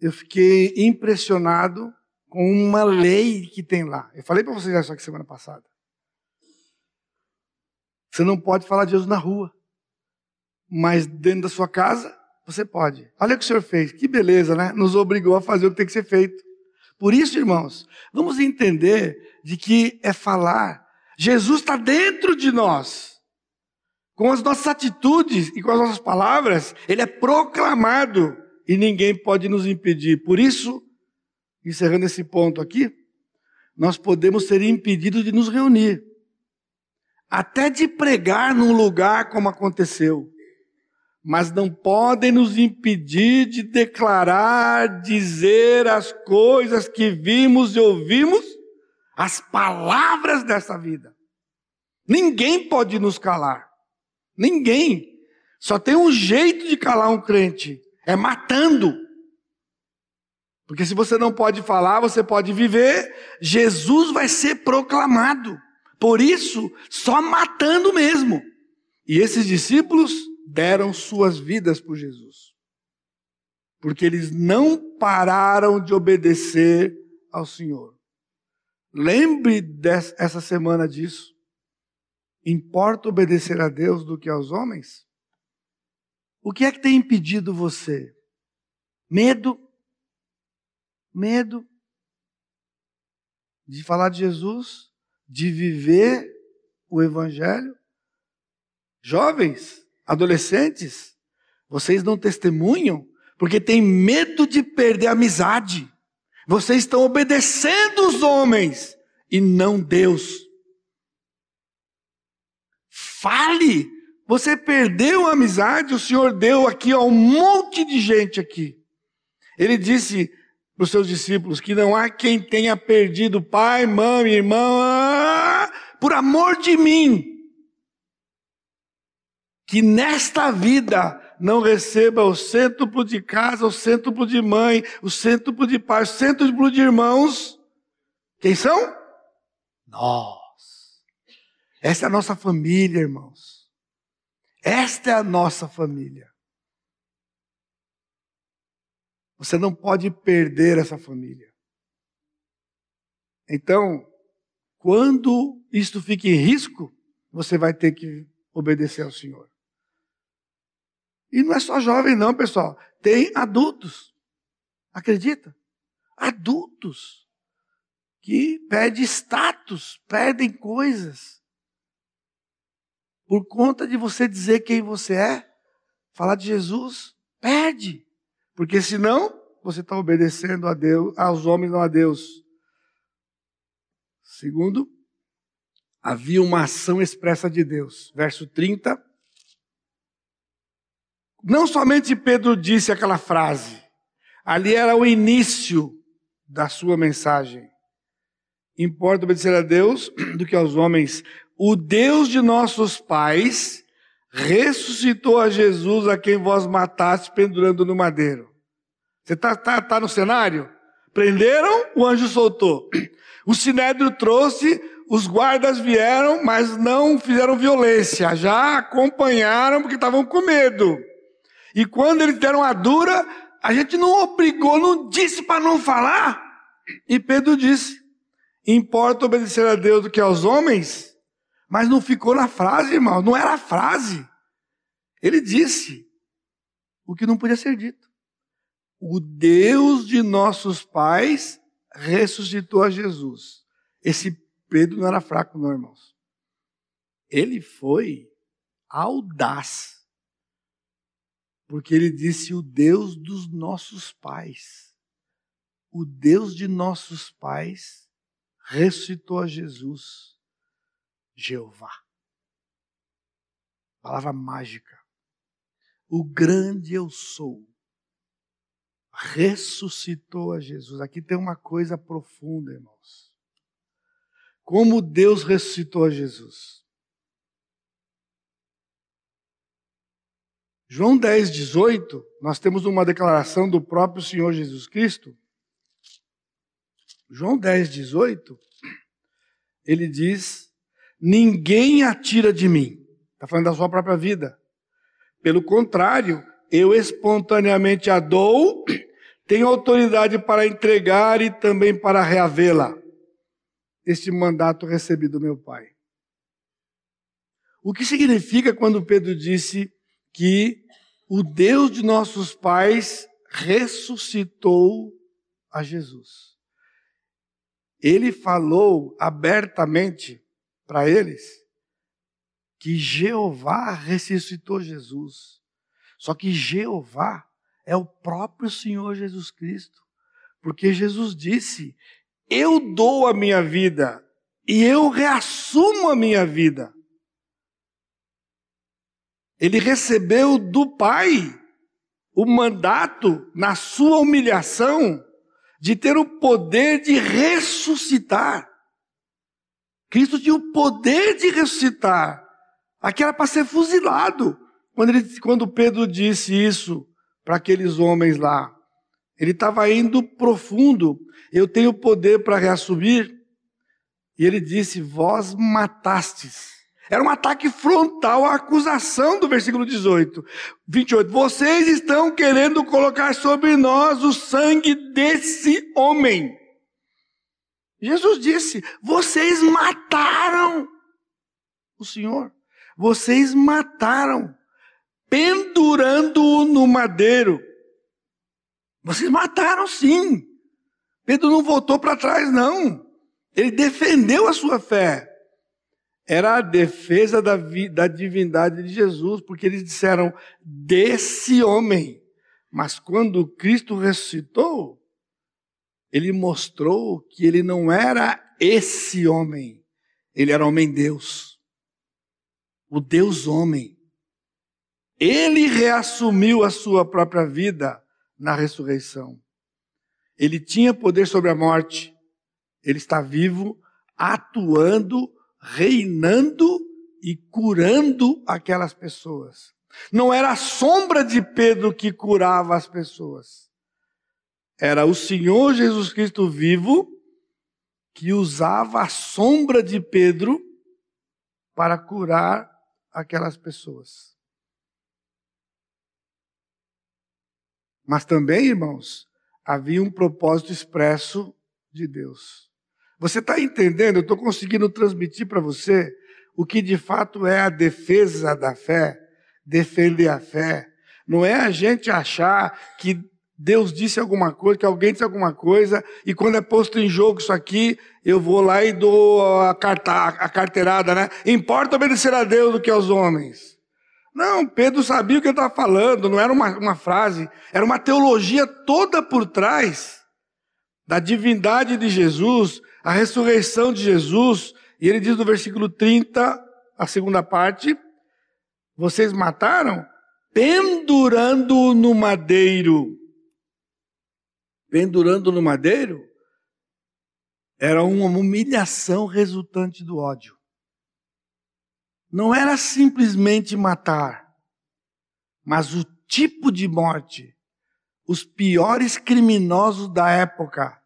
eu fiquei impressionado com uma lei que tem lá. Eu falei para vocês isso aqui semana passada. Você não pode falar de Jesus na rua. Mas dentro da sua casa, você pode. Olha o que o Senhor fez. Que beleza, né? Nos obrigou a fazer o que tem que ser feito. Por isso, irmãos, vamos entender de que é falar. Jesus está dentro de nós. Com as nossas atitudes e com as nossas palavras, Ele é proclamado e ninguém pode nos impedir. Por isso, encerrando esse ponto aqui, nós podemos ser impedidos de nos reunir, até de pregar num lugar como aconteceu, mas não podem nos impedir de declarar, dizer as coisas que vimos e ouvimos, as palavras dessa vida. Ninguém pode nos calar. Ninguém. Só tem um jeito de calar um crente: é matando. Porque se você não pode falar, você pode viver, Jesus vai ser proclamado. Por isso, só matando mesmo. E esses discípulos deram suas vidas por Jesus. Porque eles não pararam de obedecer ao Senhor. Lembre dessa semana disso. Importa obedecer a Deus do que aos homens? O que é que tem impedido você? Medo? Medo de falar de Jesus, de viver o Evangelho. Jovens, adolescentes, vocês não testemunham porque têm medo de perder a amizade. Vocês estão obedecendo os homens e não Deus. Fale! Você perdeu a amizade, o Senhor deu aqui a um monte de gente aqui. Ele disse: para os seus discípulos que não há quem tenha perdido pai, mãe, irmã, por amor de mim, que nesta vida não receba o cêntuplo de casa, o cêntuplo de mãe, o cêntuplo de pai, o cêntuplo de irmãos. Quem são? Nós. Essa é a nossa família, irmãos. Esta é a nossa família. Você não pode perder essa família. Então, quando isto fica em risco, você vai ter que obedecer ao Senhor. E não é só jovem, não, pessoal. Tem adultos. Acredita? Adultos que perdem status, perdem coisas. Por conta de você dizer quem você é, falar de Jesus, perde. Porque senão você está obedecendo a Deus, aos homens, não a Deus. Segundo, havia uma ação expressa de Deus. Verso 30. Não somente Pedro disse aquela frase, ali era o início da sua mensagem. Importa obedecer a Deus do que aos homens. O Deus de nossos pais ressuscitou a Jesus a quem vós mataste pendurando no madeiro. Você está tá, tá no cenário? Prenderam, o anjo soltou. O sinédrio trouxe, os guardas vieram, mas não fizeram violência, já acompanharam porque estavam com medo. E quando eles deram a dura, a gente não obrigou, não disse para não falar. E Pedro disse: importa obedecer a Deus do que aos homens, mas não ficou na frase, irmão, não era a frase. Ele disse o que não podia ser dito o Deus de nossos pais ressuscitou a Jesus. Esse Pedro não era fraco, não, irmãos. Ele foi audaz. Porque ele disse: O Deus dos nossos pais, o Deus de nossos pais ressuscitou a Jesus, Jeová. Palavra mágica. O grande eu sou ressuscitou a Jesus. Aqui tem uma coisa profunda, irmãos. Como Deus ressuscitou a Jesus. João 10, 18, nós temos uma declaração do próprio Senhor Jesus Cristo. João 10, 18, ele diz: Ninguém atira de mim. Está falando da sua própria vida. Pelo contrário, eu espontaneamente a dou, tenho autoridade para entregar e também para reavê-la. Este mandato recebi do meu Pai. O que significa quando Pedro disse que o Deus de nossos pais ressuscitou a Jesus? Ele falou abertamente para eles que Jeová ressuscitou Jesus. Só que Jeová é o próprio Senhor Jesus Cristo. Porque Jesus disse: Eu dou a minha vida e eu reassumo a minha vida. Ele recebeu do Pai o mandato, na sua humilhação, de ter o poder de ressuscitar. Cristo tinha o poder de ressuscitar. Aqui era para ser fuzilado. Quando, ele, quando Pedro disse isso para aqueles homens lá, ele estava indo profundo. Eu tenho poder para reassumir. E ele disse: Vós matastes. Era um ataque frontal à acusação do versículo 18. 28. Vocês estão querendo colocar sobre nós o sangue desse homem. Jesus disse: Vocês mataram o Senhor. Vocês mataram, pendurando-o no madeiro. Vocês mataram sim. Pedro não voltou para trás, não. Ele defendeu a sua fé. Era a defesa da, da divindade de Jesus, porque eles disseram desse homem. Mas quando Cristo ressuscitou, ele mostrou que ele não era esse homem, ele era homem-deus, o Deus-homem. Ele reassumiu a sua própria vida na ressurreição. Ele tinha poder sobre a morte, ele está vivo, atuando, reinando e curando aquelas pessoas. Não era a sombra de Pedro que curava as pessoas. Era o Senhor Jesus Cristo vivo que usava a sombra de Pedro para curar aquelas pessoas. Mas também, irmãos, havia um propósito expresso de Deus. Você está entendendo? Eu estou conseguindo transmitir para você o que de fato é a defesa da fé, defender a fé. Não é a gente achar que Deus disse alguma coisa, que alguém disse alguma coisa, e quando é posto em jogo isso aqui, eu vou lá e dou a, carta, a carteirada, né? Importa obedecer a Deus do que aos homens. Não, Pedro sabia o que ele estava falando, não era uma, uma frase, era uma teologia toda por trás da divindade de Jesus, a ressurreição de Jesus, e ele diz no versículo 30, a segunda parte: vocês mataram pendurando no madeiro pendurando no madeiro, era uma humilhação resultante do ódio. Não era simplesmente matar, mas o tipo de morte. Os piores criminosos da época,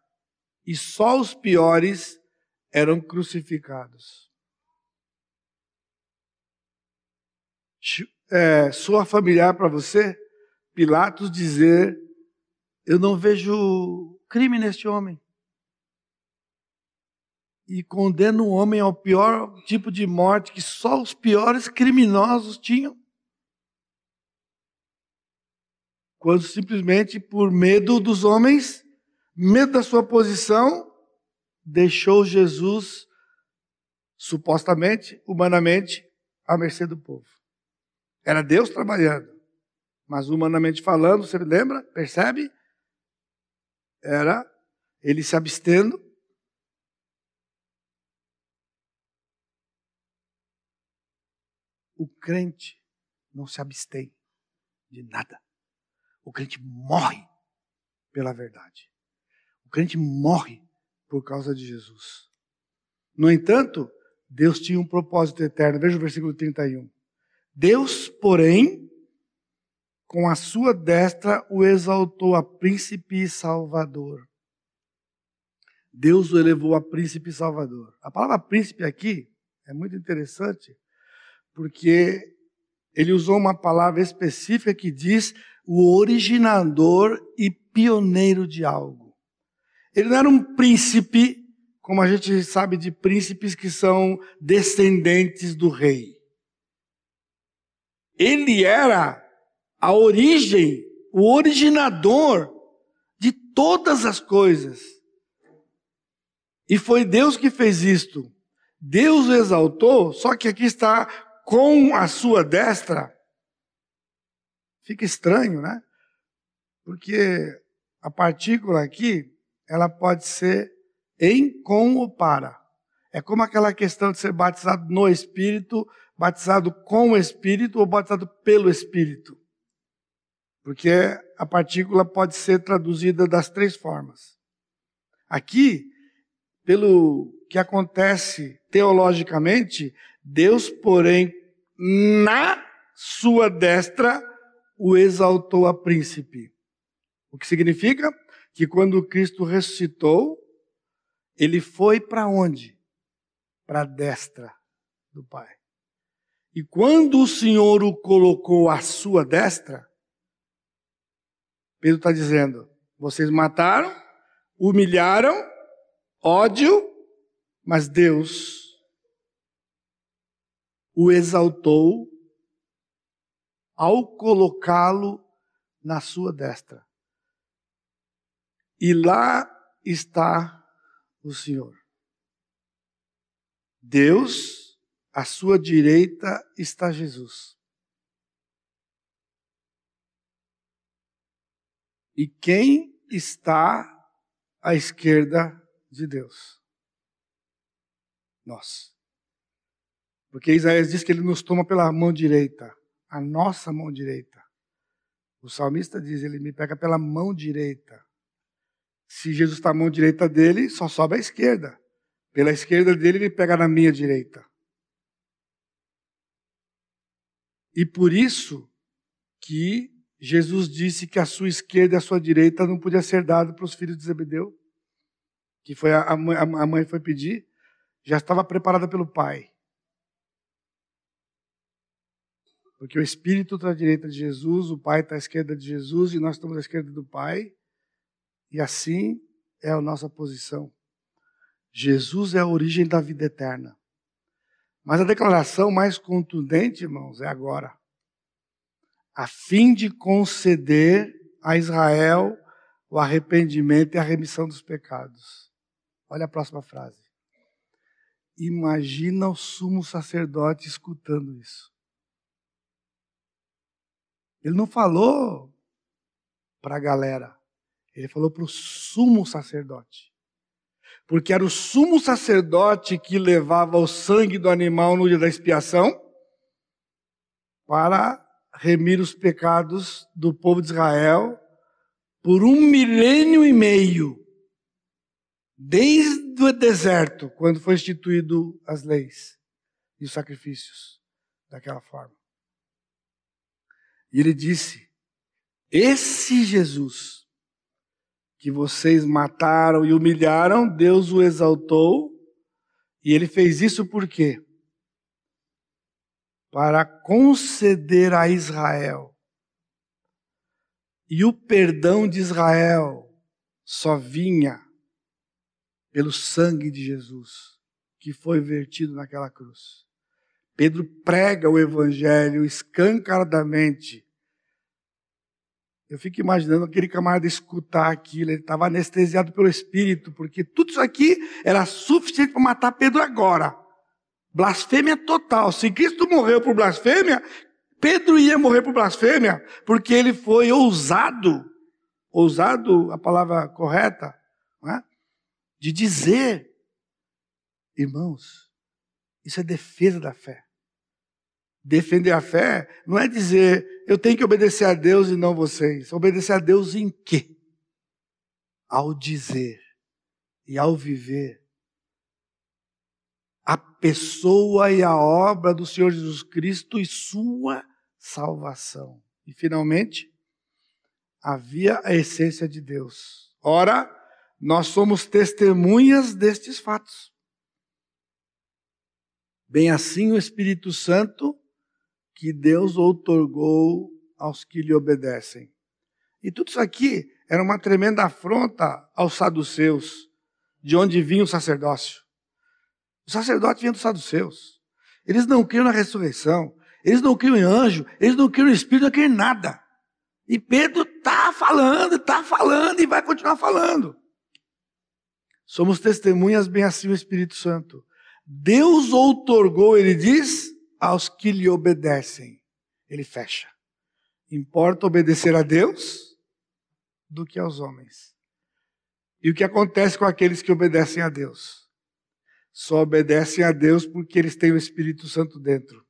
e só os piores eram crucificados. É, soa familiar para você? Pilatos dizer eu não vejo crime neste homem. E condeno o homem ao pior tipo de morte que só os piores criminosos tinham. Quando simplesmente por medo dos homens, medo da sua posição, deixou Jesus, supostamente, humanamente, à mercê do povo. Era Deus trabalhando. Mas humanamente falando, você lembra? Percebe? era ele se abstendo. O crente não se abstém de nada. O crente morre pela verdade. O crente morre por causa de Jesus. No entanto, Deus tinha um propósito eterno. Veja o versículo 31. Deus, porém, com a sua destra o exaltou a príncipe e salvador. Deus o elevou a príncipe e salvador. A palavra príncipe aqui é muito interessante, porque ele usou uma palavra específica que diz o originador e pioneiro de algo. Ele não era um príncipe, como a gente sabe de príncipes que são descendentes do rei. Ele era a origem, o originador de todas as coisas. E foi Deus que fez isto. Deus o exaltou, só que aqui está com a sua destra. Fica estranho, né? Porque a partícula aqui ela pode ser em, com ou para. É como aquela questão de ser batizado no Espírito, batizado com o Espírito ou batizado pelo Espírito. Porque a partícula pode ser traduzida das três formas. Aqui, pelo que acontece teologicamente, Deus, porém, na sua destra, o exaltou a príncipe. O que significa que quando Cristo ressuscitou, ele foi para onde? Para a destra do Pai. E quando o Senhor o colocou à sua destra, Pedro está dizendo: vocês mataram, humilharam, ódio, mas Deus o exaltou ao colocá-lo na sua destra. E lá está o Senhor. Deus, à sua direita está Jesus. E quem está à esquerda de Deus? Nós. Porque Isaías diz que ele nos toma pela mão direita, a nossa mão direita. O salmista diz: ele me pega pela mão direita. Se Jesus está à mão direita dele, só sobe à esquerda. Pela esquerda dele, ele pega na minha direita. E por isso que Jesus disse que a sua esquerda e a sua direita não podia ser dado para os filhos de Zebedeu, que foi a, a, a mãe foi pedir, já estava preparada pelo pai. Porque o Espírito está à direita de Jesus, o Pai está à esquerda de Jesus e nós estamos à esquerda do Pai. E assim é a nossa posição. Jesus é a origem da vida eterna. Mas a declaração mais contundente, irmãos, é agora a fim de conceder a Israel o arrependimento e a remissão dos pecados. Olha a próxima frase. Imagina o sumo sacerdote escutando isso. Ele não falou para a galera, ele falou para o sumo sacerdote. Porque era o sumo sacerdote que levava o sangue do animal no dia da expiação para remir os pecados do povo de Israel por um milênio e meio, desde o deserto, quando foi instituído as leis e os sacrifícios daquela forma. E ele disse: Esse Jesus que vocês mataram e humilharam, Deus o exaltou, e ele fez isso por quê? para conceder a Israel. E o perdão de Israel só vinha pelo sangue de Jesus, que foi vertido naquela cruz. Pedro prega o evangelho escancaradamente. Eu fico imaginando aquele camarada escutar aquilo, ele estava anestesiado pelo Espírito, porque tudo isso aqui era suficiente para matar Pedro agora. Blasfêmia total. Se Cristo morreu por blasfêmia, Pedro ia morrer por blasfêmia, porque ele foi ousado, ousado, a palavra correta, é? de dizer, irmãos, isso é defesa da fé. Defender a fé não é dizer eu tenho que obedecer a Deus e não vocês. Obedecer a Deus em quê? Ao dizer e ao viver a pessoa e a obra do Senhor Jesus Cristo e sua salvação. E finalmente, havia a essência de Deus. Ora, nós somos testemunhas destes fatos. Bem assim o Espírito Santo que Deus outorgou aos que lhe obedecem. E tudo isso aqui era uma tremenda afronta aos saduceus, de onde vinha o sacerdócio. O sacerdote vinha dos saduceus. Eles não criam na ressurreição. Eles não criam em anjo. Eles não criam em espírito, não criam em nada. E Pedro está falando, está falando e vai continuar falando. Somos testemunhas bem assim o Espírito Santo. Deus outorgou, ele diz, aos que lhe obedecem. Ele fecha. Importa obedecer a Deus do que aos homens. E o que acontece com aqueles que obedecem a Deus? Só obedecem a Deus porque eles têm o Espírito Santo dentro.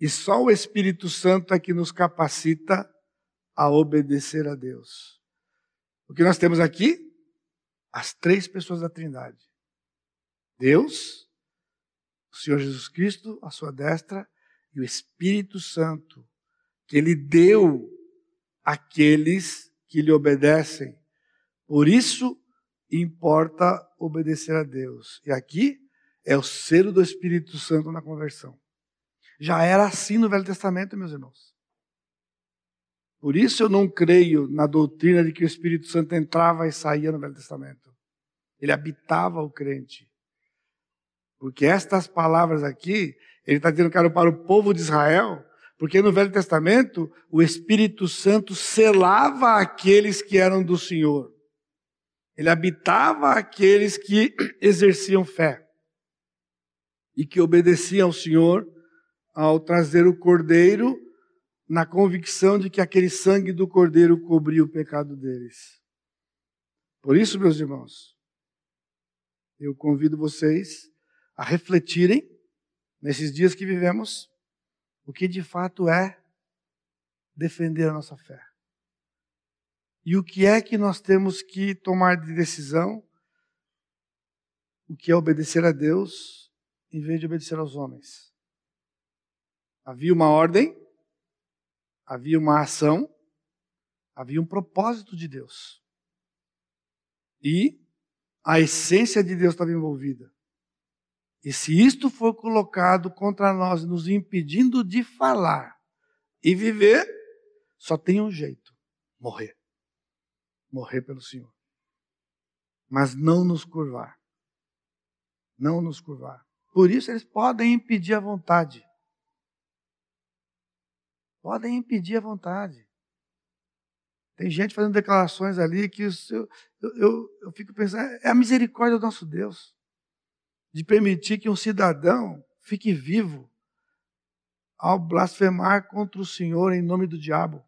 E só o Espírito Santo é que nos capacita a obedecer a Deus. O que nós temos aqui? As três pessoas da Trindade: Deus, Senhor Jesus Cristo, a sua destra, e o Espírito Santo, que Ele deu àqueles que lhe obedecem. Por isso, importa obedecer a Deus. E aqui é o selo do Espírito Santo na conversão. Já era assim no Velho Testamento, meus irmãos. Por isso eu não creio na doutrina de que o Espírito Santo entrava e saía no Velho Testamento. Ele habitava o crente. Porque estas palavras aqui, ele está dizendo era para o povo de Israel, porque no Velho Testamento o Espírito Santo selava aqueles que eram do Senhor. Ele habitava aqueles que exerciam fé e que obedeciam ao Senhor ao trazer o cordeiro na convicção de que aquele sangue do cordeiro cobria o pecado deles. Por isso, meus irmãos, eu convido vocês a refletirem nesses dias que vivemos o que de fato é defender a nossa fé. E o que é que nós temos que tomar de decisão? O que é obedecer a Deus em vez de obedecer aos homens. Havia uma ordem, havia uma ação, havia um propósito de Deus. E a essência de Deus estava envolvida. E se isto for colocado contra nós, nos impedindo de falar e viver, só tem um jeito: morrer. Morrer pelo Senhor. Mas não nos curvar. Não nos curvar. Por isso eles podem impedir a vontade. Podem impedir a vontade. Tem gente fazendo declarações ali que eu, eu, eu, eu fico pensando, é a misericórdia do nosso Deus de permitir que um cidadão fique vivo ao blasfemar contra o Senhor em nome do diabo.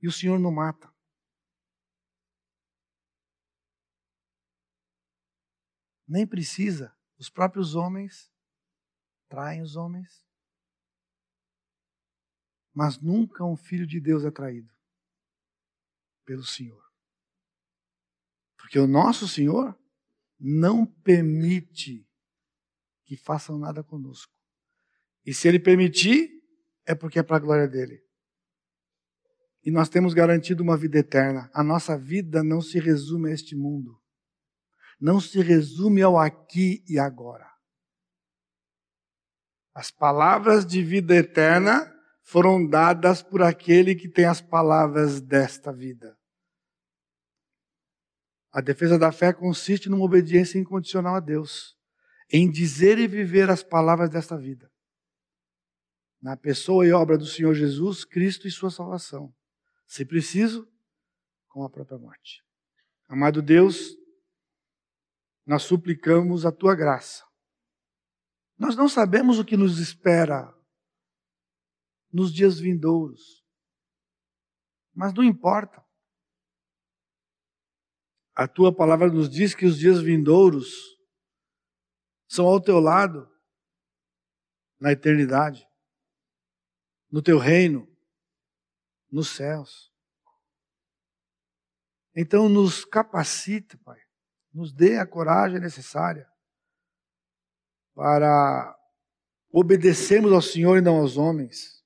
E o Senhor não mata. Nem precisa. Os próprios homens traem os homens mas nunca um filho de Deus é traído pelo Senhor. Porque o nosso Senhor não permite que façam nada conosco. E se ele permitir, é porque é para a glória dele. E nós temos garantido uma vida eterna. A nossa vida não se resume a este mundo. Não se resume ao aqui e agora. As palavras de vida eterna foram dadas por aquele que tem as palavras desta vida. A defesa da fé consiste numa obediência incondicional a Deus, em dizer e viver as palavras desta vida. Na pessoa e obra do Senhor Jesus Cristo e sua salvação. Se preciso, com a própria morte. Amado Deus, nós suplicamos a tua graça. Nós não sabemos o que nos espera nos dias vindouros. Mas não importa. A tua palavra nos diz que os dias vindouros são ao teu lado, na eternidade, no teu reino, nos céus. Então, nos capacite, Pai, nos dê a coragem necessária para obedecermos ao Senhor e não aos homens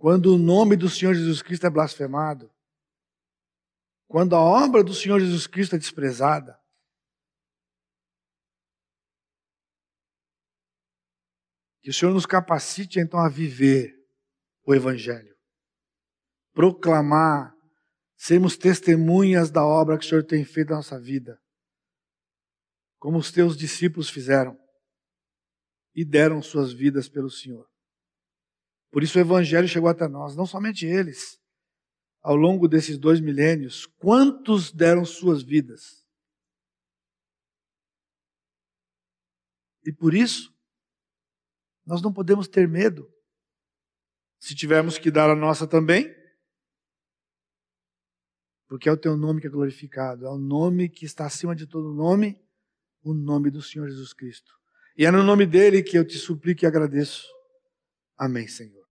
quando o nome do Senhor Jesus Cristo é blasfemado, quando a obra do Senhor Jesus Cristo é desprezada, que o Senhor nos capacite então a viver o Evangelho, proclamar, sermos testemunhas da obra que o Senhor tem feito na nossa vida, como os teus discípulos fizeram e deram suas vidas pelo Senhor. Por isso o Evangelho chegou até nós, não somente eles. Ao longo desses dois milênios, quantos deram suas vidas? E por isso, nós não podemos ter medo. Se tivermos que dar a nossa também, porque é o teu nome que é glorificado, é o nome que está acima de todo nome, o nome do Senhor Jesus Cristo. E é no nome dele que eu te suplico e agradeço. Amém, Senhor.